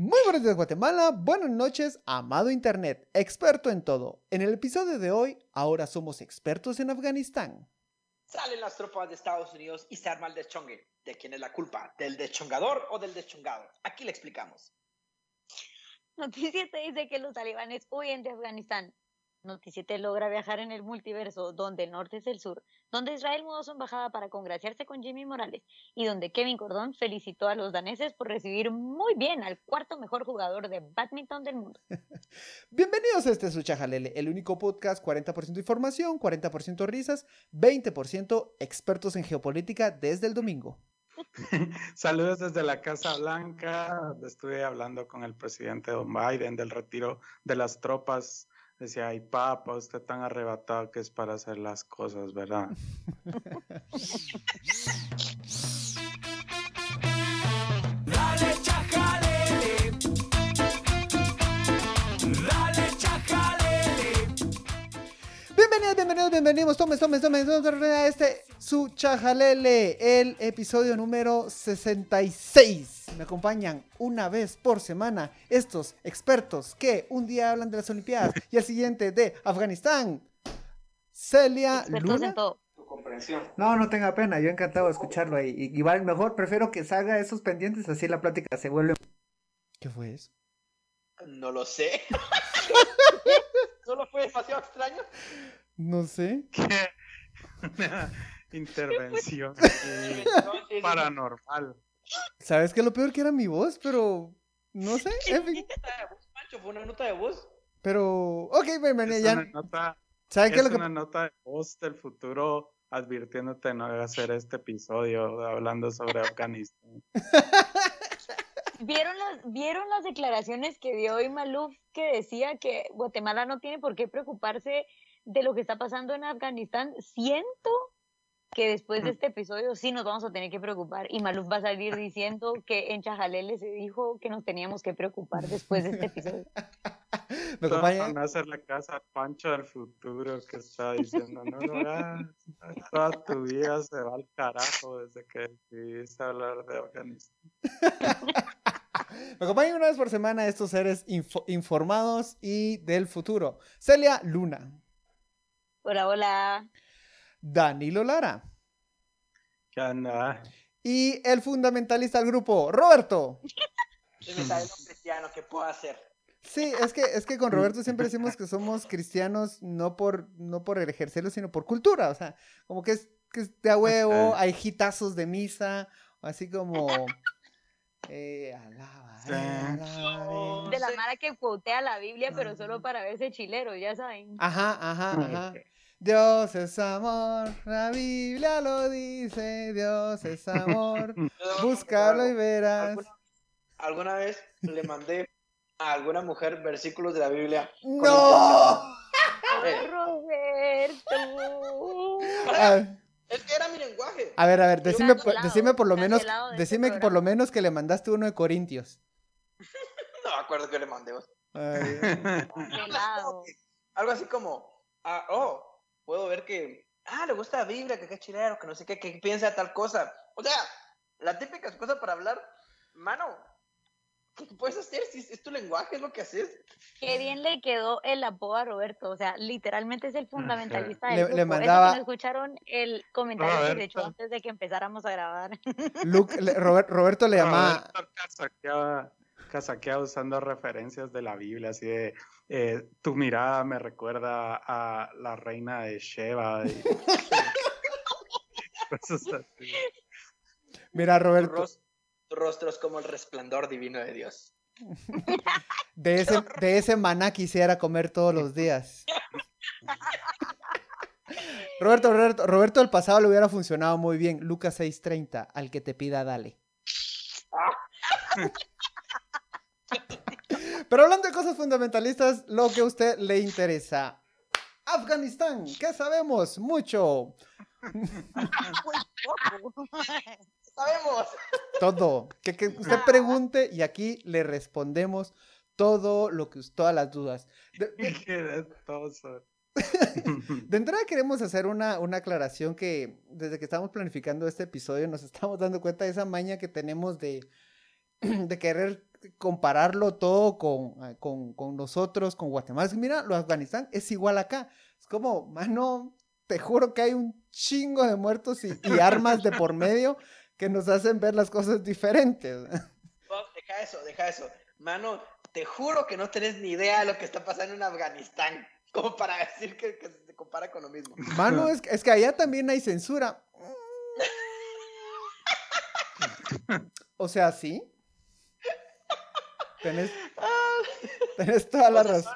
Muy buenos días Guatemala, buenas noches, amado Internet, experto en todo. En el episodio de hoy, ahora somos expertos en Afganistán. Salen las tropas de Estados Unidos y se arma el deschongue. ¿De quién es la culpa? ¿Del deschongador o del deschongado? Aquí le explicamos. Noticia te dice que los talibanes huyen de Afganistán. Noticiete logra viajar en el multiverso, donde el norte es el sur, donde Israel mudó su embajada para congraciarse con Jimmy Morales y donde Kevin Cordón felicitó a los daneses por recibir muy bien al cuarto mejor jugador de badminton del mundo. Bienvenidos a este Suchajalele, el único podcast 40% información, 40% risas, 20% expertos en geopolítica desde el domingo. Saludos desde la Casa Blanca. Estuve hablando con el presidente Don Biden del retiro de las tropas Decía, ay papá, usted tan arrebatado que es para hacer las cosas, ¿verdad? Dale chajalele. Dale chajalele. Bienvenidos, bienvenidos, bienvenidos, tomes, tomes, tomes, tomes a este su chajalele, el episodio número 66. Me acompañan una vez por semana estos expertos que un día hablan de las Olimpiadas y el siguiente de Afganistán. Celia Luna. Tu comprensión. No, no tenga pena, yo encantado de escucharlo ahí. Y- Igual mejor prefiero que salga esos pendientes, así la plática se vuelve. ¿Qué fue eso? No lo sé. Solo fue demasiado extraño. No sé. ¿Qué? Una intervención paranormal. ¿Sabes qué? Lo peor que era mi voz, pero no sé. En fin. ¿Fue una nota de voz? Pero, ok. Es Ya, una nota, ¿Sabe qué es es lo que una nota de voz del futuro advirtiéndote no hacer este episodio hablando sobre Afganistán. ¿Vieron las, ¿Vieron las declaraciones que dio hoy Maluf que decía que Guatemala no tiene por qué preocuparse de lo que está pasando en Afganistán? Siento que después de este episodio sí nos vamos a tener que preocupar y Maluf va a salir diciendo que en Chajalele se dijo que nos teníamos que preocupar después de este episodio. me acompaña? Van a hacer la casa a Pancho del futuro que está diciendo, no lo hagas, toda tu vida se va al carajo desde que decidiste hablar de Afganistán. Me acompañan una vez por semana estos seres info- informados y del futuro. Celia Luna, Hola, hola. Danilo Lara ¿Qué onda? y el fundamentalista del grupo, Roberto. Cristiano que puedo hacer. Sí, es que, es que con Roberto siempre decimos que somos cristianos no por, no por ejercerlo, sino por cultura. O sea, como que es, que es de a huevo, hay hitazos de misa, así como... Eh, alabaré, Sí. alabaré. De la mara que quotea la Biblia, pero solo para verse chilero, ya saben. Ajá, ajá, ajá. Dios es amor, la Biblia lo dice, Dios es amor, búscalo y verás. ¿Alguna, alguna vez le mandé a alguna mujer versículos de la Biblia. ¡No! Roberto. A, Es que era mi lenguaje. a ver, a ver, decime, por- Cancelado, decime por lo menos, de decime que por lo menos que le mandaste uno de Corintios. No me acuerdo que le mandé. Ay. Algo así como, ah, oh, puedo ver que, ah, le gusta la Biblia, que qué chilero, que no sé qué, que piensa tal cosa. O sea, la típica cosa para hablar, mano, ¿qué puedes hacer si es, es tu lenguaje, es lo que haces? Qué bien le quedó el apodo a Roberto. O sea, literalmente es el fundamentalista del Le- grupo. le Eso mandaba- no escucharon el comentario que se echó Roberto. antes de que empezáramos a grabar. Luke- le- Robert- Roberto le llamaba... Roberto casaqueaba usando referencias de la Biblia, así de eh, tu mirada me recuerda a la reina de Sheba. y- cosas así. Mira, Roberto, ros- tu rostro es como el resplandor divino de Dios. de ese, de ese maná quisiera comer todos los días. Roberto, Roberto, Roberto del pasado le hubiera funcionado muy bien. Lucas 6:30, al que te pida, dale. Pero hablando de cosas fundamentalistas, lo que a usted le interesa. Afganistán, ¿qué sabemos? Mucho. ¡Sabemos! Todo. Que, que usted pregunte y aquí le respondemos todo lo que todas las dudas. De, de- de entrada queremos hacer una, una aclaración que desde que estamos planificando este episodio nos estamos dando cuenta de esa maña que tenemos de, de querer compararlo todo con, eh, con, con nosotros, con Guatemala. Es que Mira, lo de Afganistán es igual acá. Es como, mano, te juro que hay un chingo de muertos y, y armas de por medio que nos hacen ver las cosas diferentes. No, deja eso, deja eso. Mano, te juro que no tenés ni idea de lo que está pasando en Afganistán. Como para decir que, que se compara con lo mismo. Mano, es, es que allá también hay censura. O sea, sí. Tenés, tenés toda la razón.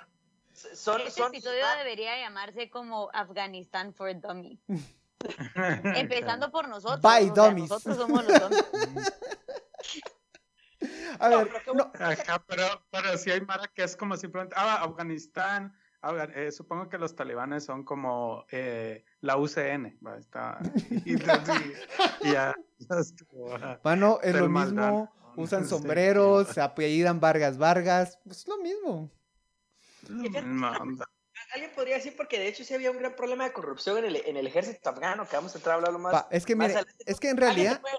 Son, Este son, episodio debería llamarse como Afganistán for Dummy. Empezando por nosotros. By o sea, dummies. nosotros somos los dummies. A No, ver, pero no, Ajá, pero, pero sí hay Mara que es como simplemente, ah, Afganistán, Afga- eh, supongo que los talibanes son como eh, la UCN, ¿va? Está, y, y- y ya, mano, es lo mismo. Usan sombreros, se apellidan Vargas Vargas. Pues es lo mismo. Alguien podría decir porque de hecho sí había un gran problema de corrupción en el, en el ejército afgano, que vamos a entrar a hablarlo más. Pa, es que más mire, es que en realidad, puede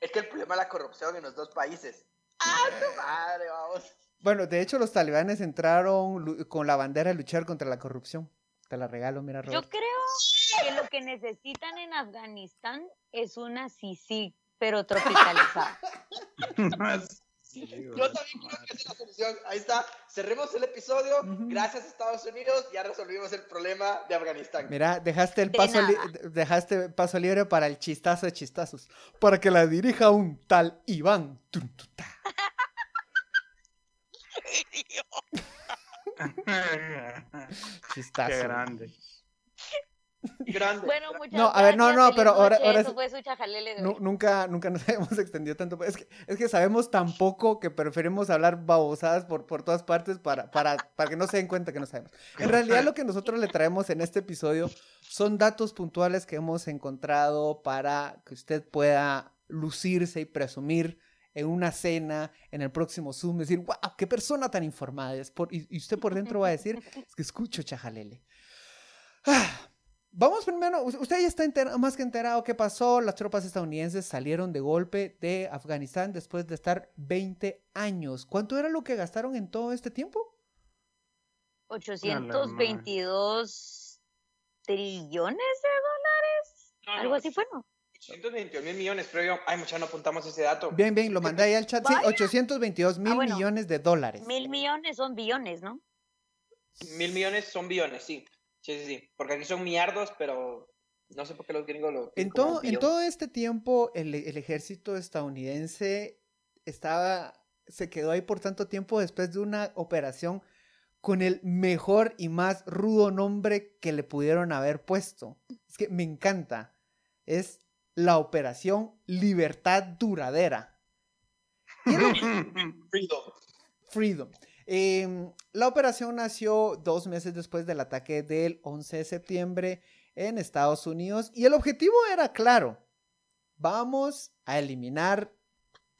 Es que el problema es la corrupción en los dos países. ¡Ah, tu madre, vamos! bueno, de hecho los talibanes entraron con la bandera de luchar contra la corrupción. Te la regalo, mira, Yo Roberto. creo que lo que necesitan en Afganistán es una sisi, pero tropicalizada. Sí, Yo también creo que esa es la solución. Ahí está. Cerremos el episodio. Gracias, Estados Unidos. Ya resolvimos el problema de Afganistán. Mira, dejaste el De paso dejaste paso libre para el chistazo de chistazos, para que la dirija un tal Iván. Tun, tun, ta. Chistazo. Qué grande. Grande. Bueno, muchas No, a ver, no, gracias, no, pero ahora- ahora Eso fue su chajalele de Nu- hoy. nunca, nunca nos habíamos extendido tanto. Es que, es que sabemos tan poco que preferimos hablar babosadas por, por todas partes para, para, para que no se den cuenta que no sabemos. En realidad lo que nosotros le traemos en este episodio son datos puntuales que hemos encontrado para que usted pueda lucirse y presumir en una cena, en el próximo Zoom, decir, wow, qué persona tan informada es. Por, y, y usted por dentro va a decir, es que escucho chajalele. Ah, Vamos primero, usted ya está entera- más que enterado qué pasó. Las tropas estadounidenses salieron de golpe de Afganistán después de estar 20 años. ¿Cuánto era lo que gastaron en todo este tiempo? 822 trillones de dólares. No, no, Algo así fue, ¿no? 121 mil millones, pero yo, ay, mucha, no apuntamos ese dato. Bien, bien, lo mandé ahí al chat. Sí, Vaya. 822 mil Ah, bueno. millones de dólares. Mil millones son billones, ¿no? Mil millones son billones, sí. Sí, sí, sí. Porque aquí son millardos, pero no sé por qué los gringos lo. En todo, en todo este tiempo, el, el ejército estadounidense estaba, se quedó ahí por tanto tiempo después de una operación con el mejor y más rudo nombre que le pudieron haber puesto. Es que me encanta. Es la Operación Libertad Duradera. Freedom. Freedom. Em, la operación nació dos meses después del ataque del 11 de septiembre en Estados Unidos y el objetivo era claro. Vamos a eliminar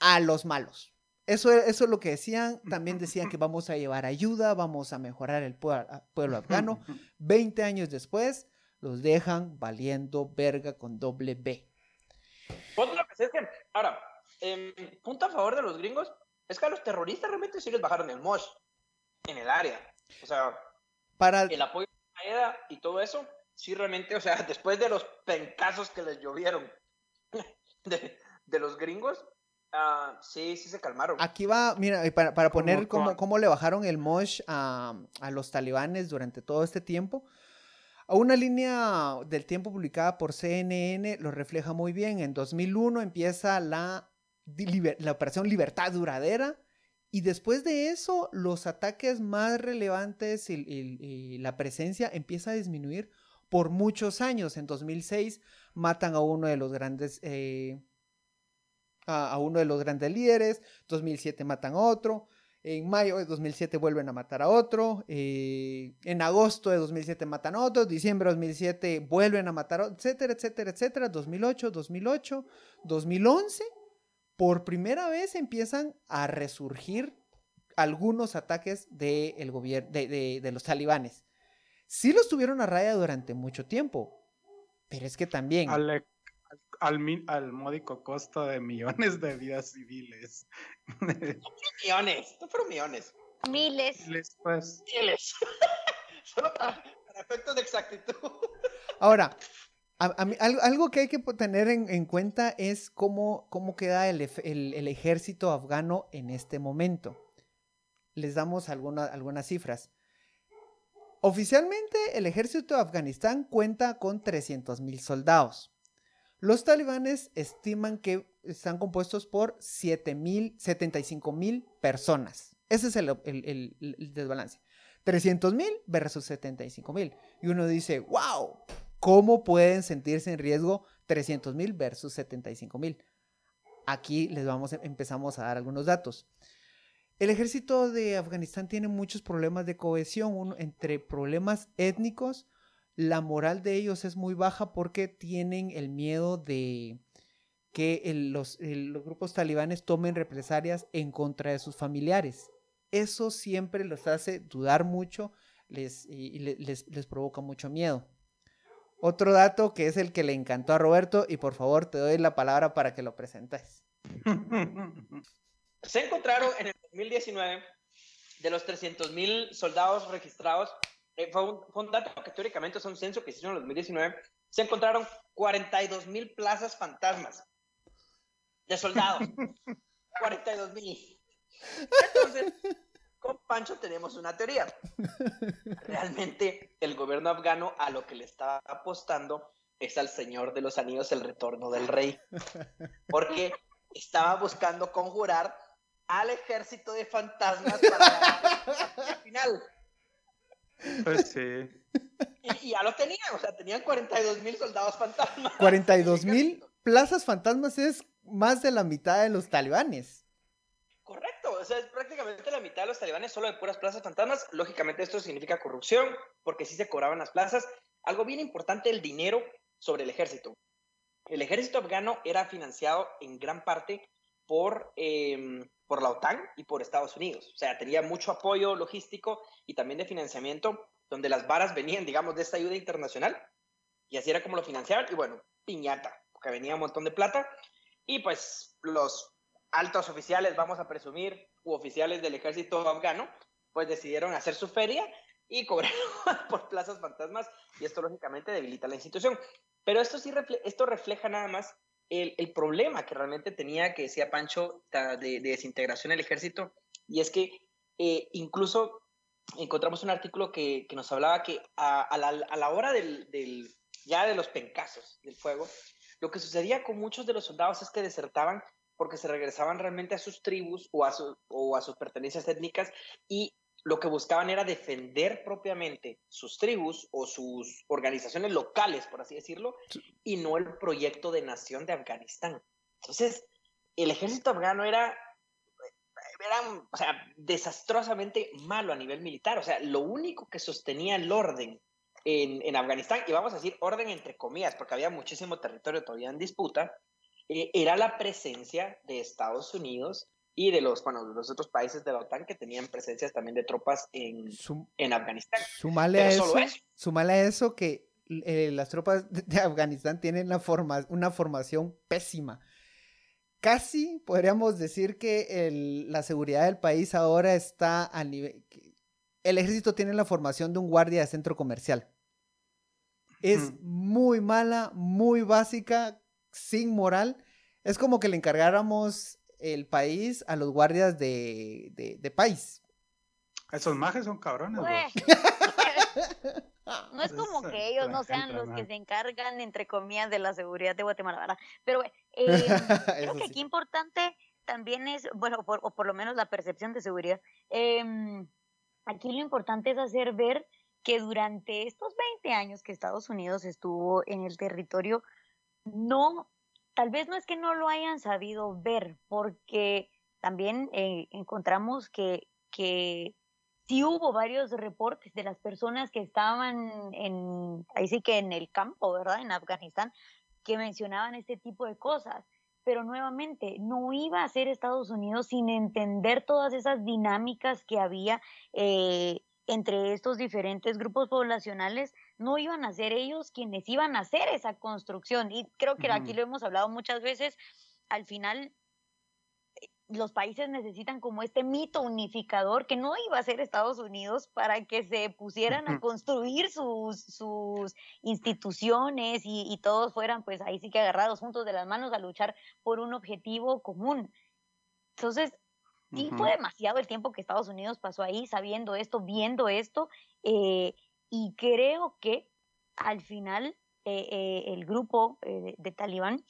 a los malos. Eso, eso es lo que decían. También decían que vamos a llevar ayuda, vamos a mejorar el pueblo afgano. 20 años después, los dejan valiendo verga con doble B. Pues lo que sé es que, ahora, em, punto a favor de los gringos es que a los terroristas realmente sí les bajaron el mosh en el área. O sea, Para, el apoyo a EDA y todo eso, sí realmente, o sea, después de los pencazos que les llovieron de, de los gringos, ah, sí, sí se calmaron. Aquí va, mira, para, poner cómo, cómo le bajaron el mosh a, a los talibanes durante todo este tiempo. Una línea del tiempo publicada por CNN lo refleja muy bien. En 2001 empieza la, la operación Libertad Duradera y después de eso los ataques más relevantes y, y la presencia empieza a disminuir por muchos años. En 2006 matan a uno de los grandes... eh, a, uno de los grandes líderes, 2007 matan a otro, en mayo de 2007 vuelven a matar a otro, eh, en agosto de 2007 matan a otro, diciembre de 2007 vuelven a matar a otro, etcétera, etcétera, etcétera, 2008, 2008, 2011, por primera vez empiezan a resurgir algunos ataques de, el gobier- de, de- de los talibanes. Sí los tuvieron a raya durante mucho tiempo, pero es que también... Ale- al, módico costo de millones de vidas civiles. Millones, no fueron millones. Miles. Les, pues, Miles. Solo para, para efectos de exactitud. Ahora, algo, que hay que tener en, en cuenta es cómo, queda el, ejército afgano en este momento. Les damos alguna- algunas cifras. Oficialmente, el ejército de Afganistán cuenta con 300.000 soldados. Los talibanes estiman que están compuestos por 7.000, 75.000 personas. Ese es el- el desbalance. 300.000 versus 75.000. Y uno dice, wow, ¿cómo pueden sentirse en riesgo 300.000 versus 75.000? Aquí les vamos, empezamos a dar algunos datos. El ejército de Afganistán tiene muchos problemas de cohesión, entre problemas étnicos, la moral de ellos es muy baja porque tienen el miedo de que los, grupos talibanes tomen represalias en contra de sus familiares. Eso siempre los hace dudar mucho y, y le- les, les provoca mucho miedo. Otro dato que es el que le encantó a Roberto y por favor te doy la palabra para que lo presentes. Se encontraron en el 2019 de los 300.000 soldados registrados. eh, fue, un, fue un dato que teóricamente es un censo que se hizo en el 2019. Se encontraron 42.000 plazas fantasmas de soldados. 42.000. Entonces, con Pancho tenemos una teoría. Realmente el gobierno afgano a lo que le estaba apostando es al Señor de los Anillos, el retorno del rey. Porque estaba buscando conjurar al ejército de fantasmas para la final. pues sí. Y, y ya lo tenían, o sea, tenían 42 mil soldados fantasmas. 42 mil plazas fantasmas es más de la mitad de los talibanes. O sea, es prácticamente la mitad de los talibanes solo de puras plazas fantasmas. Lógicamente esto significa corrupción, porque sí se cobraban las plazas. Algo bien importante, el dinero sobre el ejército. El ejército afgano era financiado en gran parte por, eh, por la OTAN y por Estados Unidos. O sea, tenía mucho apoyo logístico y también de financiamiento, donde las varas venían, digamos, de esta ayuda internacional. Y así era como lo financiaban. Y bueno, piñata, porque venía un montón de plata. Y pues los altos oficiales, vamos a presumir, u oficiales del ejército afgano, pues decidieron hacer su feria y cobrar por plazas fantasmas y esto lógicamente debilita la institución. Pero esto sí esto refleja nada más el, el problema que realmente tenía, que decía Pancho, de, de desintegración del ejército, y es que eh, incluso encontramos un artículo que, que nos hablaba que a, a la, a la hora del, del- ya de los pencazos del fuego, lo que sucedía con muchos de los soldados es que desertaban porque se regresaban realmente a sus tribus o a, su- o a sus pertenencias étnicas y lo que buscaban era defender propiamente sus tribus o sus organizaciones locales, por así decirlo, y no el proyecto de nación de Afganistán. Entonces, el ejército afgano era, era o sea, desastrosamente malo a nivel militar. O sea, lo único que sostenía el orden en, en Afganistán, y vamos a decir orden entre comillas, porque había muchísimo territorio todavía en disputa, eh, era la presencia de Estados Unidos y de los, bueno, de los otros países de la OTAN que tenían presencias también de tropas en, Sum- en Afganistán. Sumale a, eso, eso. sumale a eso que eh, las tropas de, Afganistán tienen la forma, una formación pésima. Casi podríamos decir que el- la seguridad del país ahora está al nivel... El ejército tiene la formación de un guardia de centro comercial. Es muy mala, muy básica, sin moral. Es como que le encargáramos el país a los guardias de, de, de país. Esos majes son cabrones, Güey. vos. No es como que ellos no sean los que se encargan, entre comillas, de la seguridad de Guatemala, ¿verdad? Pero eh, creo que sí. aquí importante también es, bueno, por- o por lo menos la percepción de seguridad. em, aquí lo importante es hacer ver que durante estos 20 años que Estados Unidos estuvo en el territorio, no, tal vez no es que no lo hayan sabido ver, porque también eh, encontramos que, que sí hubo varios reportes de las personas que estaban en, ahí sí que en el campo, ¿verdad? En Afganistán, que mencionaban este tipo de cosas. Pero nuevamente, no iba a ser Estados Unidos sin entender todas esas dinámicas que había eh, entre estos diferentes grupos poblacionales no iban a ser ellos quienes iban a hacer esa construcción. Y creo que aquí lo hemos hablado muchas veces, al final eh, los países necesitan como este mito unificador que no iba a ser Estados Unidos para que se pusieran a construir sus, sus instituciones y, y todos fueran pues ahí sí que agarrados juntos de las manos a luchar por un objetivo común. Entonces, sí fue demasiado el tiempo que Estados Unidos pasó ahí sabiendo esto, viendo esto, eh, y creo que al final eh, eh, el grupo eh, de, Talibán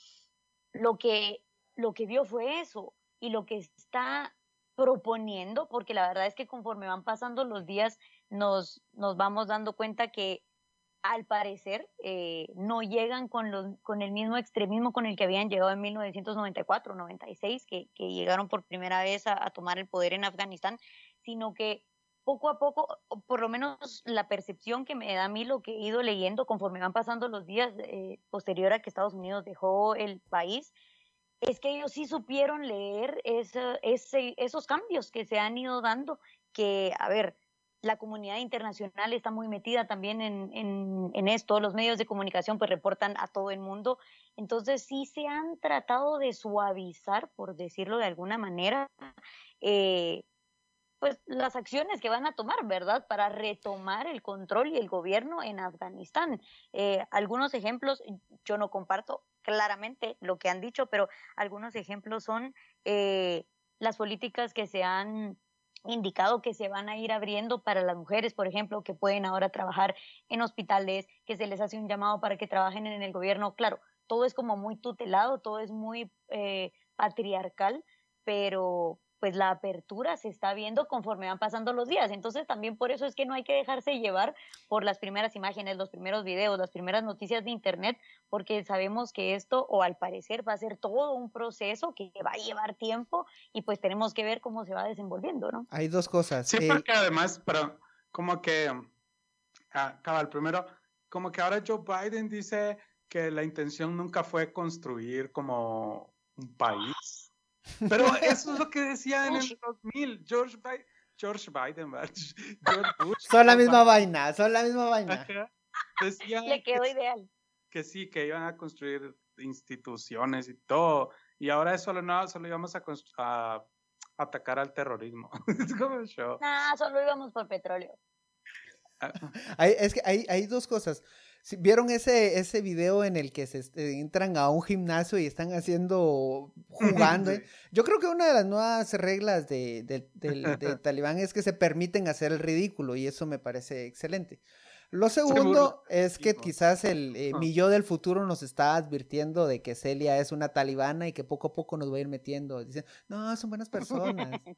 lo que, lo que vio fue eso y lo que está proponiendo, porque la verdad es que conforme van pasando los días nos, nos vamos dando cuenta que al parecer eh, no llegan con, los, con el mismo extremismo con el que habían llegado en 1994, 96, que, que llegaron por primera vez a tomar el poder en Afganistán, sino que poco a poco, por lo menos la percepción que me da a mí lo que he ido leyendo conforme van pasando los días eh, posterior a que Estados Unidos dejó el país, es que ellos sí supieron leer esos cambios que se han ido dando, que, a ver, la comunidad internacional está muy metida también en, en, en, esto, los medios de comunicación pues reportan a todo el mundo, entonces sí se han tratado de suavizar, por decirlo de alguna manera, eh, pues las acciones que van a tomar, ¿verdad? Para retomar el control y el gobierno en Afganistán. Eh, algunos ejemplos, yo no comparto claramente lo que han dicho, pero algunos ejemplos son eh, las políticas que se han indicado que se van a ir abriendo para las mujeres, por ejemplo, que pueden ahora trabajar en hospitales, que se les hace un llamado para que trabajen en el gobierno. Claro, todo es como muy tutelado, todo es muy eh, patriarcal, pero pues la apertura se está viendo conforme van pasando los días. Entonces también por eso es que no hay que dejarse llevar por las primeras imágenes, los primeros videos, las primeras noticias de Internet, porque sabemos que esto, o al parecer, va a ser todo un proceso que va a llevar tiempo y pues tenemos que ver cómo se va desenvolviendo, ¿no? Hay dos cosas. Sí, eh, porque además, pero como que, ah, cabal, primero, como que ahora Joe Biden dice que la intención nunca fue construir como un país. Pero eso es lo que decía en el 2000 George Biden. George Biden, George Bush. Son la misma vaina, son la misma vaina. Decía Le quedó que, ideal. Que sí, que iban a construir instituciones y todo. Y ahora solo no, solo íbamos a, a atacar al terrorismo. es como el show. Nah, solo íbamos por petróleo. hay, es que hay, hay dos cosas. ¿Vieron ese, ese video en el que se entran a un gimnasio y están haciendo, jugando? Yo creo que una de las nuevas reglas de, de, de, de, Talibán es que se permiten hacer el ridículo y eso me parece excelente. Lo segundo es que quizás el eh, mi yo del futuro nos está advirtiendo de que Celia es una talibana y que poco a poco nos va a ir metiendo. Dicen, no, son buenas personas.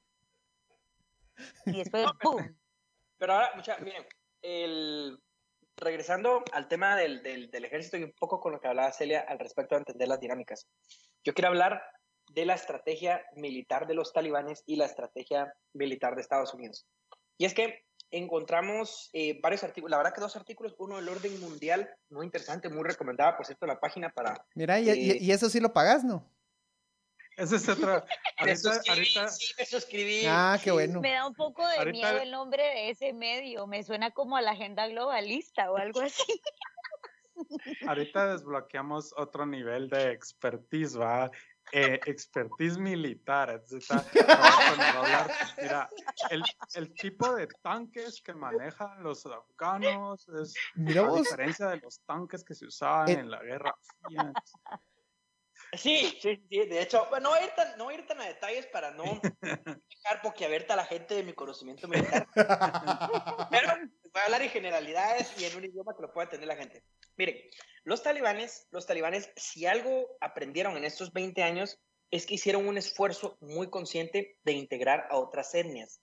y después, ¡pum! Pero ahora, mucha, miren, el, regresando al tema del, del, del, ejército y un poco con lo que hablaba Celia al respecto de entender las dinámicas. Yo quiero hablar de la estrategia militar de los talibanes y la estrategia militar de Estados Unidos. Y es que encontramos eh, varios artículos, la verdad que dos artículos, uno del orden mundial, muy interesante, muy recomendada, por cierto, la página para... Mira, y, eh, y, y eso sí lo pagas, ¿no? Esa es otra. me ahorita, suscribí, ahorita... sí, me suscribí. Ah, qué bueno. Me da un poco de ahorita... miedo el nombre de ese medio. Me suena como a la agenda globalista o algo así. Ahorita desbloqueamos otro nivel de expertise, ¿va? Eh, expertise militar. Mira, el, el, tipo de tanques que manejan los afganos es mira a vos. diferencia de los tanques que se usaban Eh, en la Guerra Fría. Sí, sí, sí, de hecho, no voy a ir tan, no voy a, ir tan a detalles para no dejar boquiabierta a la gente de mi conocimiento militar. Pero voy a hablar en generalidades y en un idioma que lo pueda entender la gente. Miren, los talibanes, los talibanes, si algo aprendieron en estos 20 años, es que hicieron un esfuerzo muy consciente de integrar a otras etnias,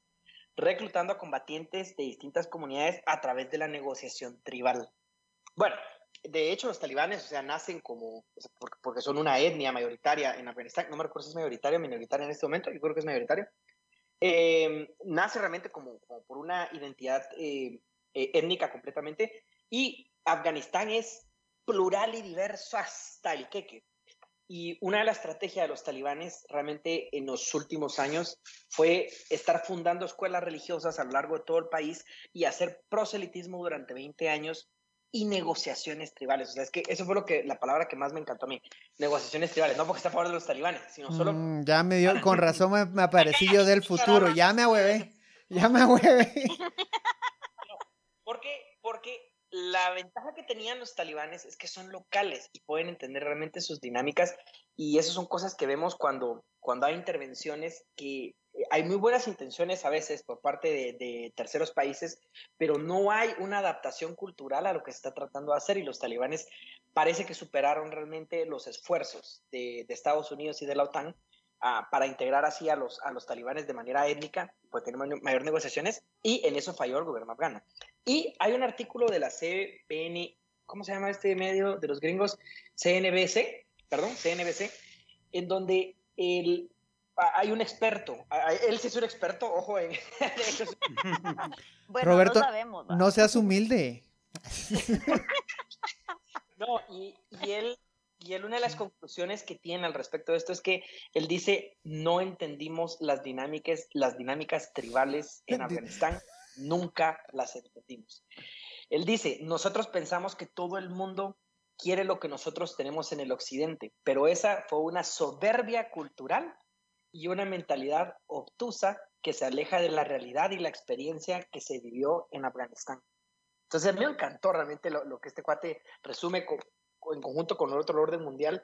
reclutando a combatientes de distintas comunidades a través de la negociación tribal. Bueno, de hecho, los talibanes, o sea, nacen como, porque, son una etnia mayoritaria en Afganistán, no me recuerdo si es mayoritaria o minoritaria en este momento, yo creo que es mayoritaria, eh, nace realmente como, por una identidad eh, eh, étnica completamente, y Afganistán es plural y diverso hasta el queque. Y una de las estrategias de los talibanes realmente en los últimos años fue estar fundando escuelas religiosas a lo largo de todo el país y hacer proselitismo durante 20 años y negociaciones tribales. O sea, es que eso fue lo que, la palabra que más me encantó a mí. Negociaciones tribales. No porque está a favor de los talibanes, sino solo... Mm, ya me dio, con razón me, me aparecí yo del futuro. Ya me ahuevé. Ya me ahuevé. Porque, porque la ventaja que tenían los talibanes es que son locales y pueden entender realmente sus dinámicas y eso son cosas que vemos cuando, cuando hay intervenciones que hay muy buenas intenciones a veces por parte de, terceros países, pero no hay una adaptación cultural a lo que se está tratando de hacer y los talibanes parece que superaron realmente los esfuerzos de, Estados Unidos y de la OTAN ah, para integrar así a los, a los talibanes de manera étnica, pues tener mayor, negociaciones y en eso falló el gobierno afgano. Y hay un artículo de la CBN, ¿cómo se llama este medio de los gringos? CNBC, perdón, CNBC, en donde el, hay un experto, a- a- él sí es un experto, ojo, en, Bueno, Roberto, no sabemos. No seas humilde. no, y, y él, y él una de las conclusiones que tiene al respecto de esto es que él dice, no entendimos las dinámicas, las dinámicas tribales en Afganistán, nunca las entendimos. Él dice, nosotros pensamos que todo el mundo quiere lo que nosotros tenemos en el occidente, pero esa fue una soberbia cultural y una mentalidad obtusa que se aleja de la realidad y la experiencia que se vivió en Afganistán. Entonces, me encantó realmente lo, lo que este cuate resume co- co- en conjunto con el otro orden mundial.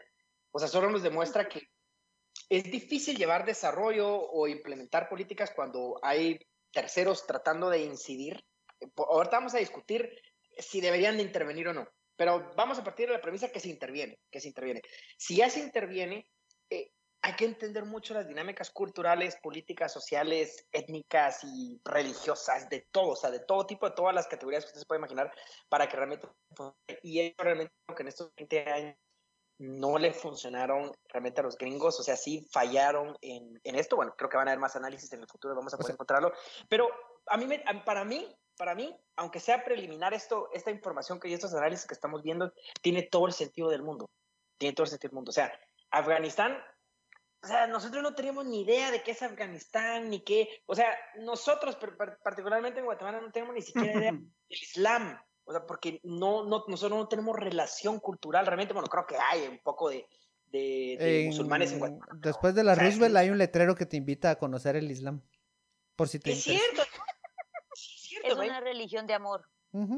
O sea, solo nos demuestra que es difícil llevar desarrollo o implementar políticas cuando hay terceros tratando de incidir. Ahorita vamos a discutir si deberían de intervenir o no, pero vamos a partir de la premisa que se interviene, que se interviene. Si ya se interviene, eh, hay que entender mucho las dinámicas culturales, políticas, sociales, étnicas y religiosas, de todo, o sea, de todo tipo, de todas las categorías que usted se puede imaginar, para que realmente. Y eso realmente lo que en estos 20 años no le funcionaron realmente a los gringos, o sea, sí fallaron en, en esto. Bueno, creo que van a haber más análisis en el futuro, vamos a poder sea- encontrarlo. Pero a mí, me- para mí, para mí, aunque sea preliminar esto, esta información que y estos análisis que estamos viendo, tiene todo el sentido del mundo. Tiene todo el sentido del mundo. O sea, Afganistán, o sea, nosotros no teníamos ni idea de qué es Afganistán, ni qué, o sea, nosotros particularmente en Guatemala no tenemos ni siquiera idea del Islam, o sea, porque no, no, nosotros no tenemos relación cultural, realmente, bueno, creo que hay un poco de, de, de En- musulmanes en Guatemala. después de la o sea, Roosevelt hay un letrero que te invita a conocer el Islam. Por si te Es interesa. cierto, es cierto, Es una religión de amor.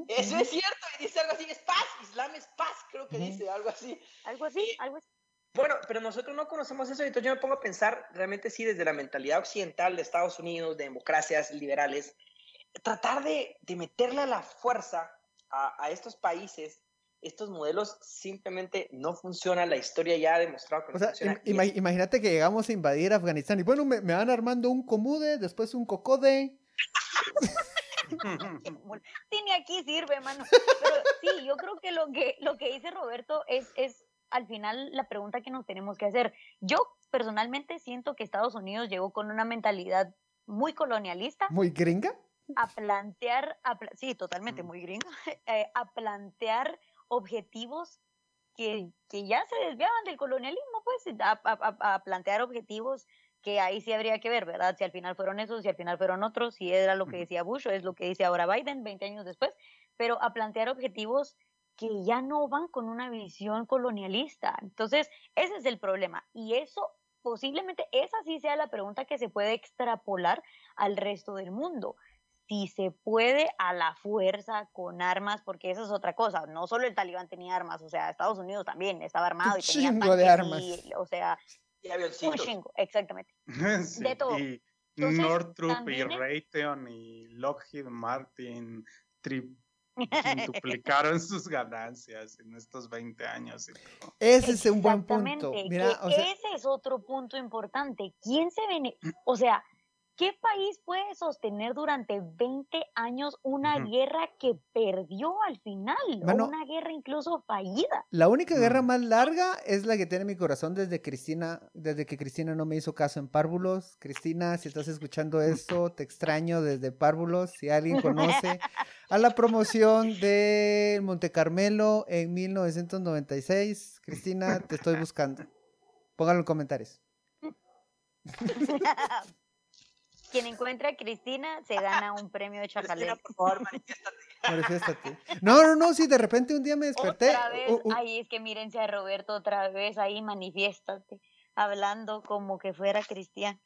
Eso es cierto, y dice algo así, es paz, Islam es paz, creo que dice algo así. Algo así, Sí. algo así. Bueno, pero nosotros no conocemos eso, entonces yo me pongo a pensar realmente sí desde la mentalidad occidental de Estados Unidos, de democracias liberales, tratar de, de meterle a la fuerza a, a estos países, estos modelos simplemente no funcionan, la historia ya ha demostrado que no sea, funciona. im- imagínate que llegamos a invadir Afganistán y bueno, me, me van armando un comude, después un cocode. Ni aquí sirve, mano. Pero sí, yo creo que lo que, lo que dice Roberto es, es al final la pregunta que nos tenemos que hacer. Yo personalmente siento que Estados Unidos llegó con una mentalidad muy colonialista Muy gringa. a plantear, a sí, totalmente Mm. muy gringo, eh, a plantear objetivos que, que ya se desviaban del colonialismo, pues, a, a- plantear objetivos que ahí sí habría que ver, ¿verdad? Si al final fueron esos, si al final fueron otros, si era lo que decía Bush o es lo que dice ahora Biden 20 años después, pero a plantear objetivos que ya no van con una visión colonialista. Entonces, ese es el problema. Y eso, posiblemente, esa sí sea la pregunta que se puede extrapolar al resto del mundo si se puede a la fuerza con armas, porque eso es otra cosa. No solo el talibán tenía armas, o sea, Estados Unidos también estaba armado y tenía chingo de tanques armas. y, o sea, y un chingo, exactamente. Sí, de todo. Y Entonces, Northrop y Raytheon y Lockheed Martin tri- duplicaron sus ganancias en estos 20 años. y todo. Ese es un buen punto. Exactamente, Mira, que o sea, ese es otro punto importante. ¿Quién se bene o sea, qué país puede sostener durante 20 años una guerra que perdió al final o una guerra incluso fallida? la única guerra Mm. más larga es la que tiene mi corazón desde Cristina, desde que Cristina no me hizo caso en Párvulos. Cristina, si estás escuchando esto, te extraño desde Párvulos. Si alguien conoce a la promoción de Monte Carmelo en 1996, Cristina, te estoy buscando. Póngalo en comentarios. Quien encuentra a Cristina se gana un premio de Cristina, chacalé. por favor, manifiéstate. Manifiéstate. No, no, no, si de repente un día me desperté. Otra vez, u- u- ay, es que mírense a Roberto otra vez ahí, manifiéstate, hablando como que fuera cristiano.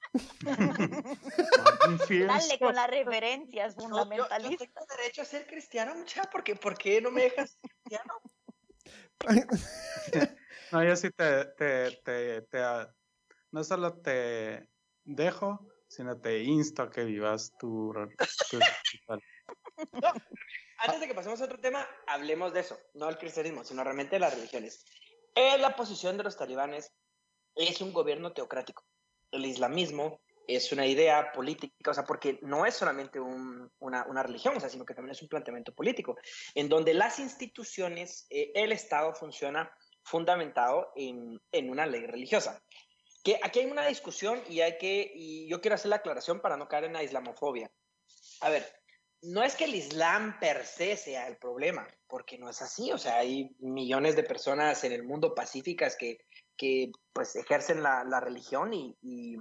Dale con las referencias No, yo, yo fundamentalistas. tengo derecho a ser cristiano, mucha, porque ¿por qué no me dejas ser cristiano? No, yo sí te, te, te, te, no solo te dejo, sino te insto a que vivas tu, tu espiritual. Antes de que pasemos a otro tema, hablemos de eso, no del cristianismo, sino realmente de las religiones. Eh, la posición de los talibanes es un gobierno teocrático. El islamismo es una idea política, o sea, porque no es solamente un- una, una religión, o sea, sino que también es un planteamiento político, en donde las instituciones, eh, el Estado funciona fundamentado en, en una ley religiosa. Que aquí hay una discusión y hay que, y yo quiero hacer la aclaración para no caer en la islamofobia. A ver, no es que el Islam per se sea el problema, porque no es así. O sea, hay millones de personas en el mundo pacíficas que, que pues ejercen la, la religión y, y,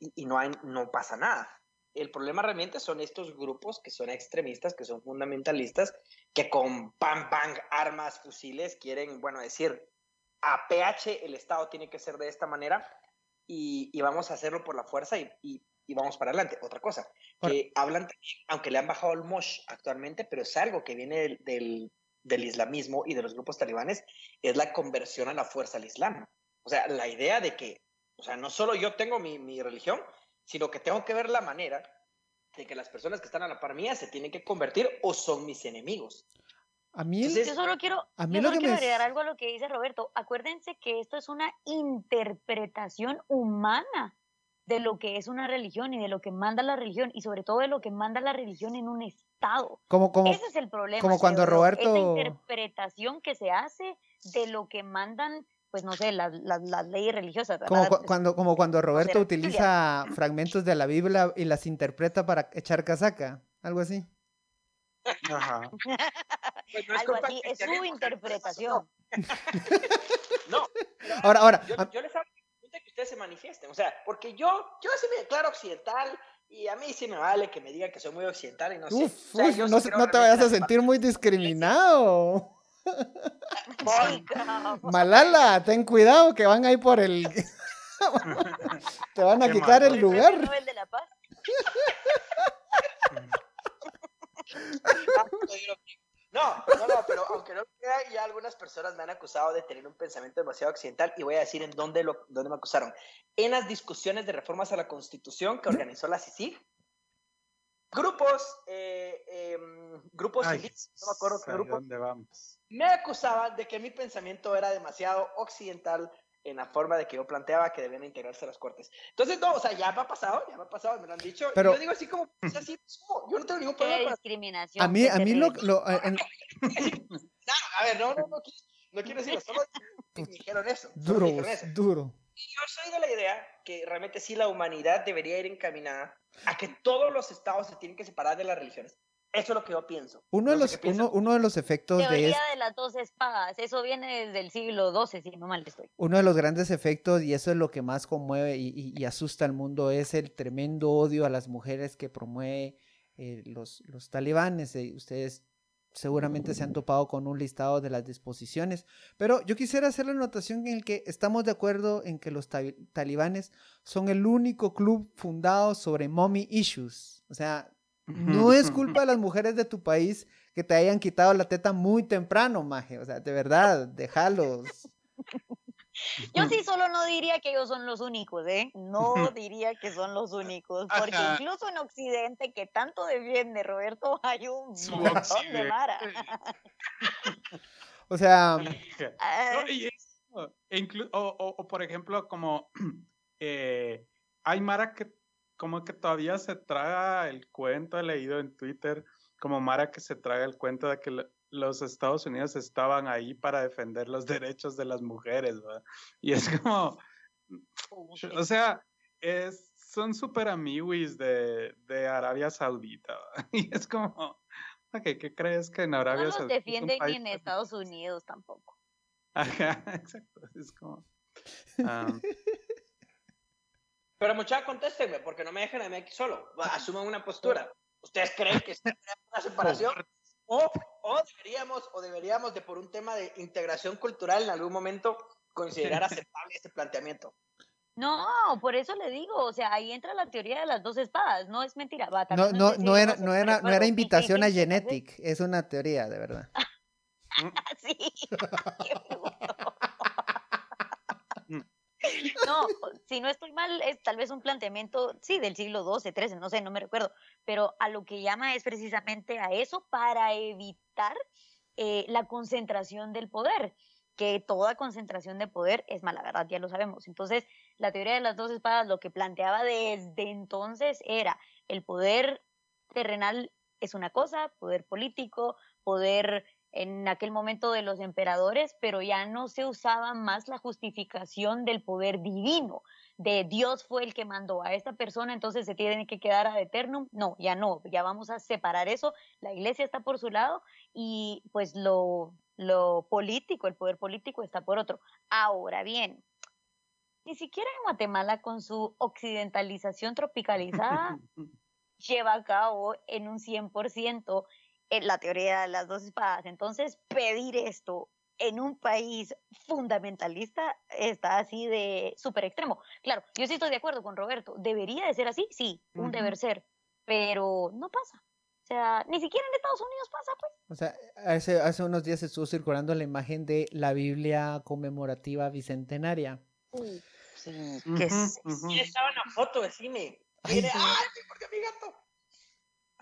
y- no, hay, no pasa nada. El problema realmente son estos grupos que son extremistas, que son fundamentalistas, que con pam, pam, armas, fusiles, quieren, bueno, decir, a PH el Estado tiene que ser de esta manera y, y vamos a hacerlo por la fuerza y, y- y vamos para adelante. Otra cosa, que hablan también, aunque le han bajado el mosh actualmente, pero es algo que viene del, del, del islamismo y de los grupos talibanes, es la conversión a la fuerza al islam. O sea, la idea de que, o sea, no solo yo tengo mi, mi religión, sino que tengo que ver la manera de que las personas que están a la par mía se tienen que convertir o son mis enemigos. A mí, Entonces, Yo solo quiero, A mí yo lo solo que quiero me- agregar algo a lo que dice Roberto. Acuérdense que esto es una interpretación humana de lo que es una religión y de lo que manda la religión y sobre todo de lo que manda la religión en un estado. como, como, Ese es el problema. como cuando Roberto- Esa interpretación que se hace de lo que mandan, pues no sé, las, las, las leyes religiosas. como, cu- cuando, como cuando Roberto utiliza fragmentos de la Biblia y las interpreta para echar casaca, algo así. Ajá. Pues no es Algo así, es su interpretación. No, Ahora, ahora, yo, a- yo les hablo de que ustedes se manifiesten, o sea, porque yo, yo sí me declaro occidental y a mí sí me vale que me digan que soy muy occidental y no sé. uf, O sea, uf, yo no, sí te vayas a sentir muy discriminado. Sí. Malala, ten cuidado que van ahí por el... te van a Qué quitar el lugar. Nobel de la Paz. No, no, no, pero aunque no lo crea, ya algunas personas me han acusado de tener un pensamiento demasiado occidental y voy a decir en dónde, lo, dónde me acusaron. En las discusiones de reformas a la Constitución que organizó la CICIG, grupos, eh, em, grupos Ay, civiles, no me acuerdo qué ¿a grupo, dónde vamos? me acusaban de que mi pensamiento era demasiado occidental en la forma de que yo planteaba que debían integrarse a las cortes. Entonces, no, o sea, ya me ha pasado, ya me ha pasado, me lo han dicho. Pero- yo digo así como, pues así, es como, yo no tengo ningún problema con discriminación. A mí, a mí lo... lo- eh, en- Claro, a ver, no, no, no, quiero- no quiero decirlo, solo me dijeron eso. me duro, dijeron eso. duro. Y yo soy de la idea que realmente sí la humanidad debería ir encaminada a que todos los estados se tienen que separar de las religiones. Eso es lo que yo pienso. Uno de, No los, uno, uno de los efectos de esto... de las dos espadas. Eso viene desde el siglo XII, si no mal estoy. Uno de los grandes efectos, y eso es lo que más conmueve y, y- y asusta al mundo, es el tremendo odio a las mujeres que promueve eh, los, los talibanes. eh, ustedes seguramente se han topado con un listado de las disposiciones, pero yo quisiera hacer la anotación en el que estamos de acuerdo en que los talibanes son el único club fundado sobre mommy issues. O sea, no es culpa de las mujeres de tu país que te hayan quitado la teta muy temprano, maje. O sea, de verdad, déjalos. Yo sí solo no diría que ellos son los únicos, ¿eh? No diría que son los únicos, porque Ajá. incluso en Occidente, que tanto defiende Roberto, hay un montón de. Mara. O sea, Ah, No, y eso, inclu- o, o- o, por ejemplo, como eh, hay Mara que como que todavía se traga el cuento, he leído en Twitter, como Mara que se traga el cuento de que lo- los Estados Unidos estaban ahí para defender los derechos de las mujeres, ¿verdad? Y es como, o sea, es, son súper amiguis de, de Arabia Saudita, ¿verdad? Y es como, ok, ¿qué crees que en no Arabia los Saudita? es un defienden país ni en Estados Unidos tampoco. Ajá, exacto. Es como. Pero muchachos, contéstenme, porque no me dejan a mí aquí solo. Asuman una postura. ¿Ustedes creen que está una separación? O, o deberíamos, o deberíamos de por un tema de integración cultural en algún momento considerar aceptable este planteamiento. No, por eso le digo, o sea, ahí entra la teoría de las dos espadas, no es mentira. va, No, no, es no era, no era, no era invitación a Genetic, es una teoría, de verdad. Sí, qué bruto. No, si no estoy mal, es tal vez un planteamiento, sí, del siglo XII, XIII, no sé, no me recuerdo, pero a lo que llama es precisamente a eso para evitar eh, la concentración del poder, que toda concentración de poder es mala, ¿verdad? Ya lo sabemos. Entonces, la teoría de las dos espadas lo que planteaba desde entonces era el poder terrenal es una cosa, poder político, poder en aquel momento de los emperadores, pero ya no se usaba más la justificación del poder divino, de Dios fue el que mandó a esta persona, entonces se tiene que quedar ad eternum. No, ya no, ya vamos a separar eso. La iglesia está por su lado y pues lo, lo político, el poder político está por otro. Ahora bien, ni siquiera en Guatemala con su occidentalización tropicalizada lleva a cabo en un 100% en la teoría de las dos espadas. Entonces, pedir esto en un país fundamentalista está así de súper extremo. Claro, yo sí estoy de acuerdo con Roberto. ¿Debería de ser así? Sí, un deber ser, pero no pasa. O sea, ni siquiera en Estados Unidos pasa, pues. O sea, hace, hace unos días estuvo circulando la imagen de la Biblia conmemorativa bicentenaria. Sí, Ujú, ¿qué es ujú. ¿Quién estaba en la foto? Decime. Ay, Mire, sí. ¡Ay, sí, porque mi gato!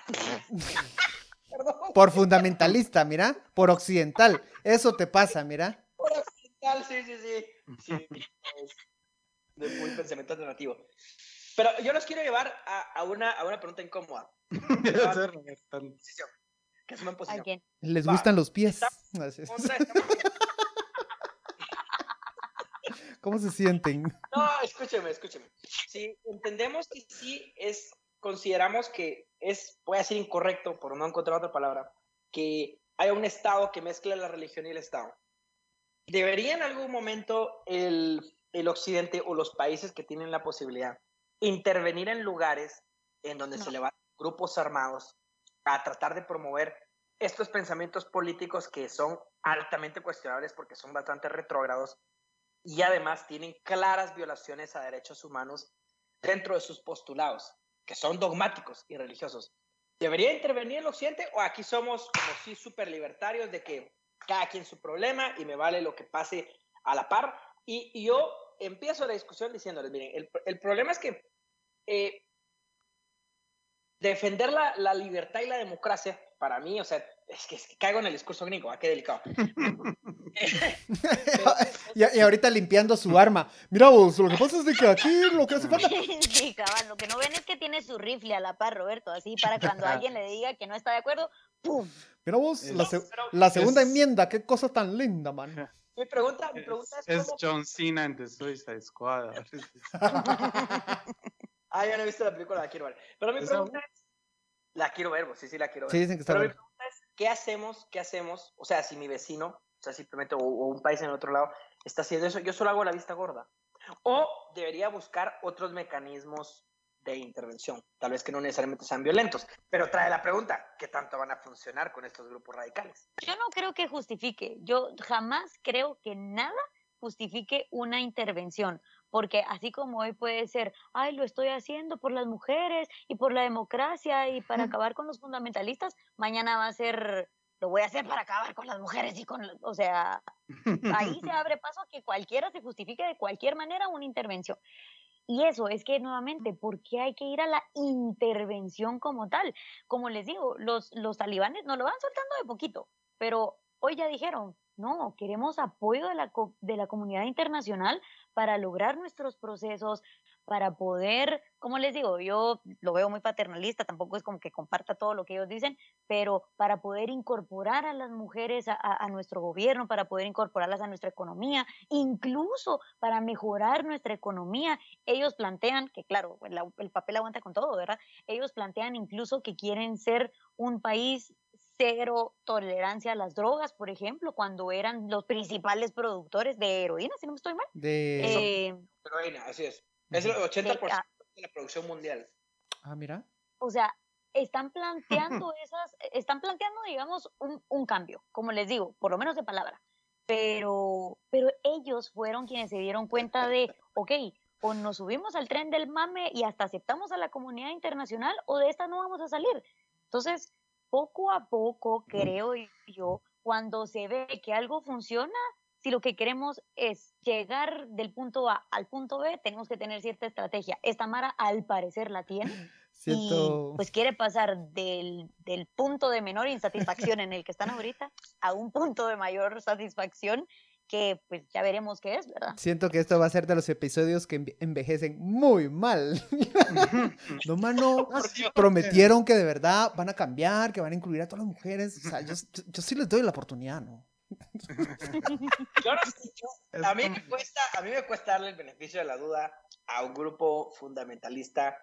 Perdón, Por fundamentalista, mira, por occidental. Eso te pasa, mira. por accidental, sí, sí, sí. Sí, es de muy pensamiento alternativo. Pero yo los quiero llevar a, a una, a una pregunta incómoda. Posición. Que asuman ¿A posición. quién? Les Va, gustan los pies. es. Estamos- ¿Cómo se sienten? No, escúcheme, escúcheme. Si entendemos que sí es, consideramos que es, voy a decir incorrecto, por no encontrar otra palabra, que haya un Estado que mezcle la religión y el Estado. ¿Debería en algún momento el, el Occidente o los países que tienen la posibilidad intervenir en lugares en donde No. se levantan grupos armados a tratar de promover estos pensamientos políticos que son altamente cuestionables porque son bastante retrógrados y además tienen claras violaciones a derechos humanos dentro de sus postulados, que son dogmáticos y religiosos. ¿Debería intervenir el Occidente o aquí somos como sí súper libertarios de que cada quien su problema y me vale lo que pase a la par? Y, y yo empiezo la discusión diciéndoles, miren, el, el problema es que eh, defender la, la libertad y la democracia, para mí, o sea, es que, es que caigo en el discurso gringo, ¿a qué delicado? y, y ahorita limpiando su arma. Mira vos, lo que pasa es de que aquí lo que hace falta... Sí, cabal, lo que no ven es que tiene su rifle a la par, Roberto, así para cuando alguien le diga que no está de acuerdo, ¡pum! Mira vos, la, Es- se- la segunda es- enmienda, qué cosa tan linda, man. mi pregunta, mi Es, pregunta es, es cómo- John Cena en The Suicide Squad. Ah, ya no he visto la película, la quiero ver. Pero mi ¿Esa pregunta es, la quiero ver, vos, sí, sí la quiero ver. Sí, dicen que está Pero mi bueno. pregunta es, ¿qué hacemos? ¿Qué hacemos? O sea, si mi vecino, sea, simplemente, o, o un país en el otro lado, está haciendo eso, yo solo hago la vista gorda. O debería buscar otros mecanismos de intervención, tal vez que no necesariamente sean violentos. Pero trae la pregunta, ¿qué tanto van a funcionar con estos grupos radicales? Yo no creo que justifique, yo jamás creo que nada justifique una intervención, porque así como hoy puede ser, ay, lo estoy haciendo por las mujeres y por la democracia y para acabar con los fundamentalistas, mañana va a ser, lo voy a hacer para acabar con las mujeres y con, o sea, ahí se abre paso a que cualquiera se justifique de cualquier manera una intervención. Y eso es que nuevamente, ¿por qué hay que ir a la intervención como tal? Como les digo, los, los talibanes nos lo van soltando de poquito, pero hoy ya dijeron, no, queremos apoyo de la, de la comunidad internacional para lograr nuestros procesos, para poder, como les digo, yo lo veo muy paternalista, tampoco es como que comparta todo lo que ellos dicen, pero para poder incorporar a las mujeres a, a- a nuestro gobierno, para poder incorporarlas a nuestra economía, incluso para mejorar nuestra economía. Ellos plantean, que claro, el, el papel aguanta con todo, ¿verdad? Ellos plantean incluso que quieren ser un país cero tolerancia a las drogas, por ejemplo, cuando eran los principales productores de heroína, si no me estoy mal. De... Eh, Heroína, así es. Es el de- 80%. ah, de la producción mundial. Ah, mira. o sea, están planteando esas, están planteando, digamos, un, un cambio, como les digo, por lo menos de palabra. Pero, pero ellos fueron quienes se dieron cuenta de, ok, o nos subimos al tren del mame y hasta aceptamos a la comunidad internacional, o de esta no vamos a salir. Entonces, poco a poco, creo yo, cuando se ve que algo funciona, si lo que queremos es llegar del punto A al punto B, tenemos que tener cierta estrategia. Esta Mara, al parecer, la tiene Siento. y pues quiere pasar del, del punto de menor insatisfacción en el que están ahorita a un punto de mayor satisfacción que pues ya veremos qué es, ¿verdad? Siento que esto va a ser de los episodios que enve- envejecen muy mal. no, mano, prometieron que de verdad van a cambiar, que van a incluir a todas las mujeres. O sea, yo, yo- yo sí les doy la oportunidad, ¿no? Yo no sé, yo- a, mí me cuesta, a mí me cuesta darle el beneficio de la duda a un grupo fundamentalista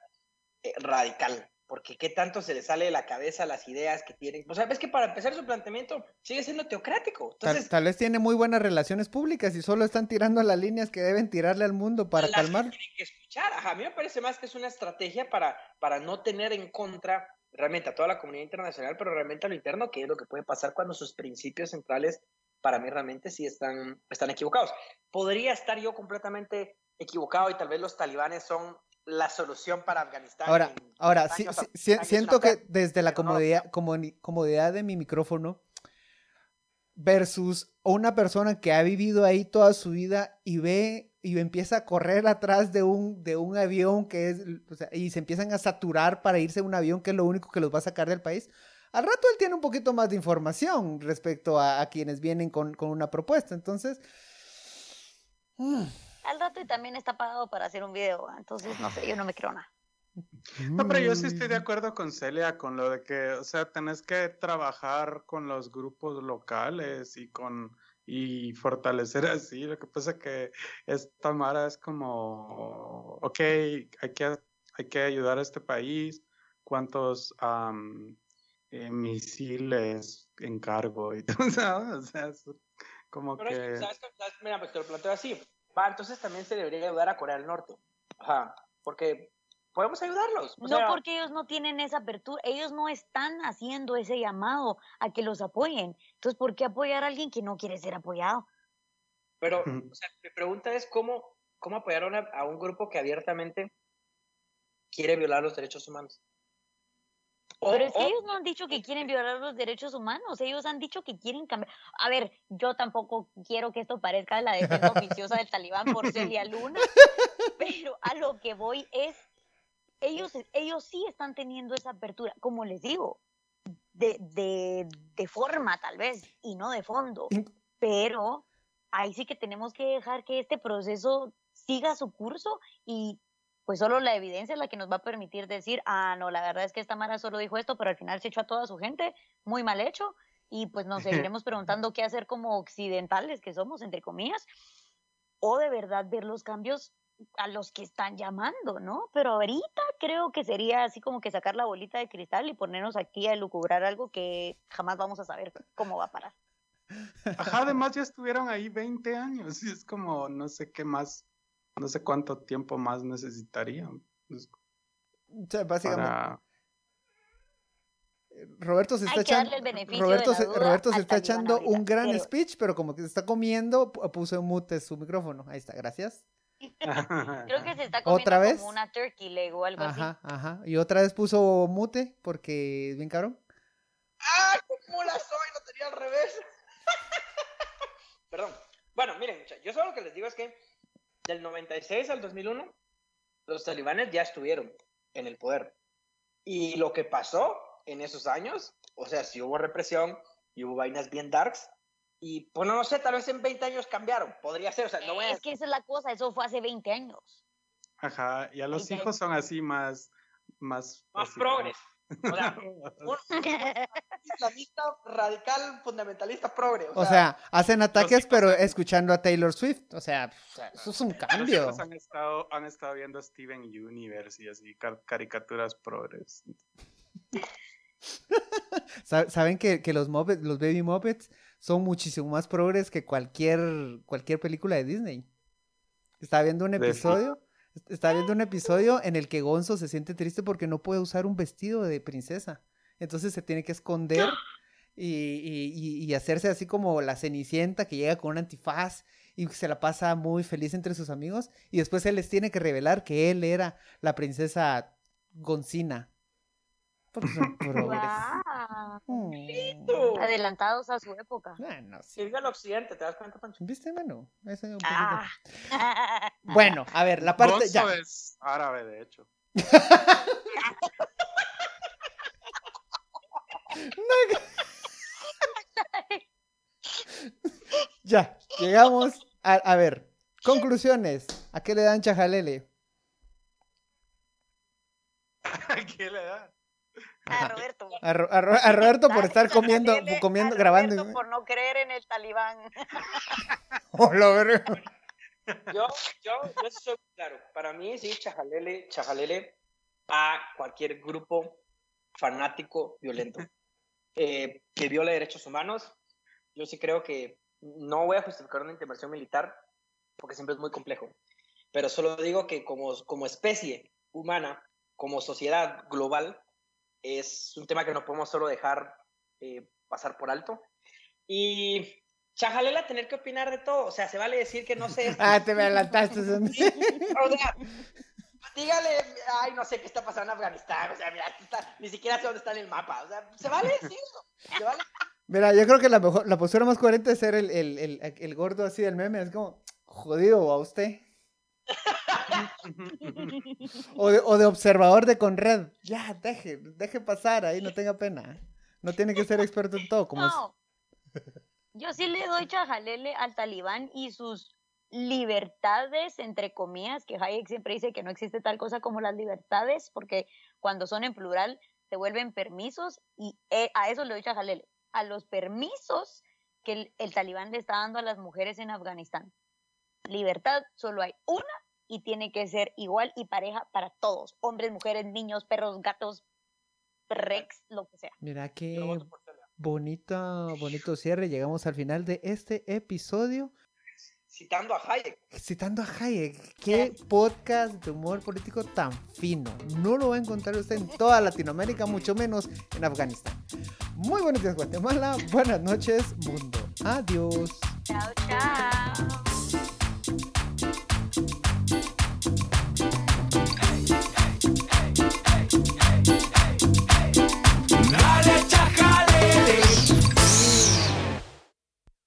eh, radical. Porque qué tanto se le sale de la cabeza las ideas que tienen. O sea, ves que para empezar su planteamiento sigue siendo teocrático. Tal, Entonces, tal vez tiene muy buenas relaciones públicas y solo están tirando las líneas que deben tirarle al mundo para que calmar. tienen que escuchar. Ajá, a mí me parece más que es una estrategia para, para no tener en contra realmente a toda la comunidad internacional, pero realmente a lo interno, que es lo que puede pasar cuando sus principios centrales para mí realmente sí están, están equivocados. Podría estar yo completamente equivocado y tal vez los talibanes son la solución para Afganistán. Ahora, en ahora, 10 sí- años, sí- Afganistán si- es una siento que desde la no comodidad, comuni- comodidad de mi micrófono versus una persona que ha vivido ahí toda su vida y ve y empieza a correr atrás de un, de un avión que es, o sea, y se empiezan a saturar para irse a un avión que es lo único que los va a sacar del país. Al rato él tiene un poquito más de información respecto a, a quienes vienen con, con una propuesta. Entonces, mm, Al rato y también está pagado para hacer un video, entonces no sé, yo no me creo nada. No, pero yo sí estoy de mm. acuerdo con Celia con lo de que, o sea, tenés que trabajar con los grupos locales y con y fortalecer así. Lo que pasa es que esta Mara es como, ok, hay que, hay que ayudar a este país. ¿Cuántos am, eh, misiles encargo? Y todo, ¿sabes? O sea, es como Pero es que, que... ¿sabes qué? ¿Sabes? Mira, pues te lo planteo así. Va, entonces también se debería ayudar a Corea del Norte. Ajá, porque podemos ayudarlos. O No sea, porque ellos no tienen esa apertura, ellos no están haciendo ese llamado a que los apoyen. Entonces, ¿por qué apoyar a alguien que no quiere ser apoyado? Pero, o sea, mi pregunta es cómo, cómo apoyar a, una- a un grupo que abiertamente quiere violar los derechos humanos. O- Pero es que o- ellos no han dicho que quieren violar los derechos humanos, ellos han dicho que quieren cambiar. A ver, yo tampoco quiero que esto parezca la defensa oficiosa del talibán por Celia Luna, pero a lo que voy es, ellos, ellos sí están teniendo esa apertura, como les digo, de, de, de forma tal vez, y no de fondo, pero ahí sí que tenemos que dejar que este proceso siga su curso y pues solo la evidencia es la que nos va a permitir decir, ah, no, la verdad es que esta Mara solo dijo esto, pero al final se echó a toda su gente, muy mal hecho, y pues nos seguiremos preguntando qué hacer como occidentales que somos, entre comillas, o de verdad ver los cambios a los que están llamando, ¿no? Pero ahorita creo que sería así como que sacar la bolita de cristal y ponernos aquí a lucubrar algo que jamás vamos a saber cómo va a parar. Ajá, además ya estuvieron ahí 20 años y es como, no sé qué más, no sé cuánto tiempo más necesitarían pues, o sea, básicamente, para... Roberto se está echando, el beneficio Roberto se, Roberto se está echando un gran speech, pero como que se está comiendo, pu- puso en mute su micrófono. Ahí está, gracias. Creo que se está comiendo ¿Otra vez? como una turkey leg o algo así. Ajá, ajá. Y otra vez puso mute porque es bien cabrón. ¡Ah, cómo la soy! Lo tenía al revés. Perdón. Bueno, miren, mucha- yo solo lo que les digo es que del 96 al 2001, los talibanes ya estuvieron en el poder. Y lo que pasó en esos años, o sea, si hubo represión y hubo vainas bien darks, y pues no, sé, tal vez en 20 años cambiaron, podría ser, o sea, no voy a Es que esa es la cosa, eso fue hace 20 años. Ajá, y a los hijos son así más, más... más así progres. O sea, un islamista radical fundamentalista progre. O sea, hacen ataques, pero han- escuchando a Taylor Swift. O sea, eso es un Los cambio. hijos han estado, han estado viendo Steven Universe y así, ca- caricaturas progres. Sa- Saben que, que los Muppets, los Baby Muppets son muchísimo más progres que cualquier, cualquier película de Disney. Estaba viendo un episodio, Está viendo un episodio en el que Gonzo se siente triste porque no puede usar un vestido de princesa. Entonces se tiene que esconder y, y- y- y hacerse así como la cenicienta que llega con un antifaz y se la pasa muy feliz entre sus amigos. Y después él les tiene que revelar que él era la princesa Goncina. Porque son progres. Mm. Adelantados a su época. Bueno, sí. Sirve al occidente, ¿te das cuenta, Pancho? ¿Viste, Manu? Eso un poquito. Ah. Bueno, a ver, la parte. Ya. es árabe, de hecho. Ya, llegamos a, a ver. Conclusiones. ¿A qué le dan chajalele? ¿Qué le da? A Roberto. A, Ro- a Ro- a Roberto por estar comiendo, comiendo, a grabando. Roberto por no creer en el talibán. Hola, verga. Yo, yo, yo soy claro. Para mí, sí, chajalele, chajalele a cualquier grupo fanático violento eh, que viola derechos humanos. Yo sí creo que no voy a justificar una intervención militar porque siempre es muy complejo. Pero solo digo que como, como especie humana, como sociedad global, es un tema que no podemos solo dejar eh, pasar por alto. Y chajalela tener que opinar de todo. O sea, se vale decir que no sé esto. Ah, te me adelantaste. O sea, dígale, ay, no sé qué está pasando en Afganistán. O sea, mira, está, ni siquiera sé dónde está en el mapa. O sea, se vale decirlo. Se vale. Mira, yo creo que la mejor, la postura más coherente es ser el, el, el, el gordo así del meme. Es como, jodido a usted. O de, o de observador de Conred. Ya, deje, deje pasar ahí, no tenga pena. No tiene que ser experto en todo. Como es- No. Yo sí le doy chajalele al talibán y sus libertades, entre comillas, que Hayek siempre dice que no existe tal cosa como las libertades, porque cuando son en plural se vuelven permisos y eh, a eso le doy chajalele, a los permisos que el, el talibán le está dando a las mujeres en Afganistán. Libertad solo hay una y tiene que ser igual y pareja para todos, hombres, mujeres, niños, perros, gatos, rex, lo que sea. Mira qué bonito, bonito cierre. Llegamos al final de este episodio. Citando a Hayek. Citando a Hayek, qué podcast de humor político tan fino. No lo va a encontrar usted en toda Latinoamérica, mucho menos en Afganistán. Muy buenos días, Guatemala. Buenas noches, mundo. Adiós. Chao, chao.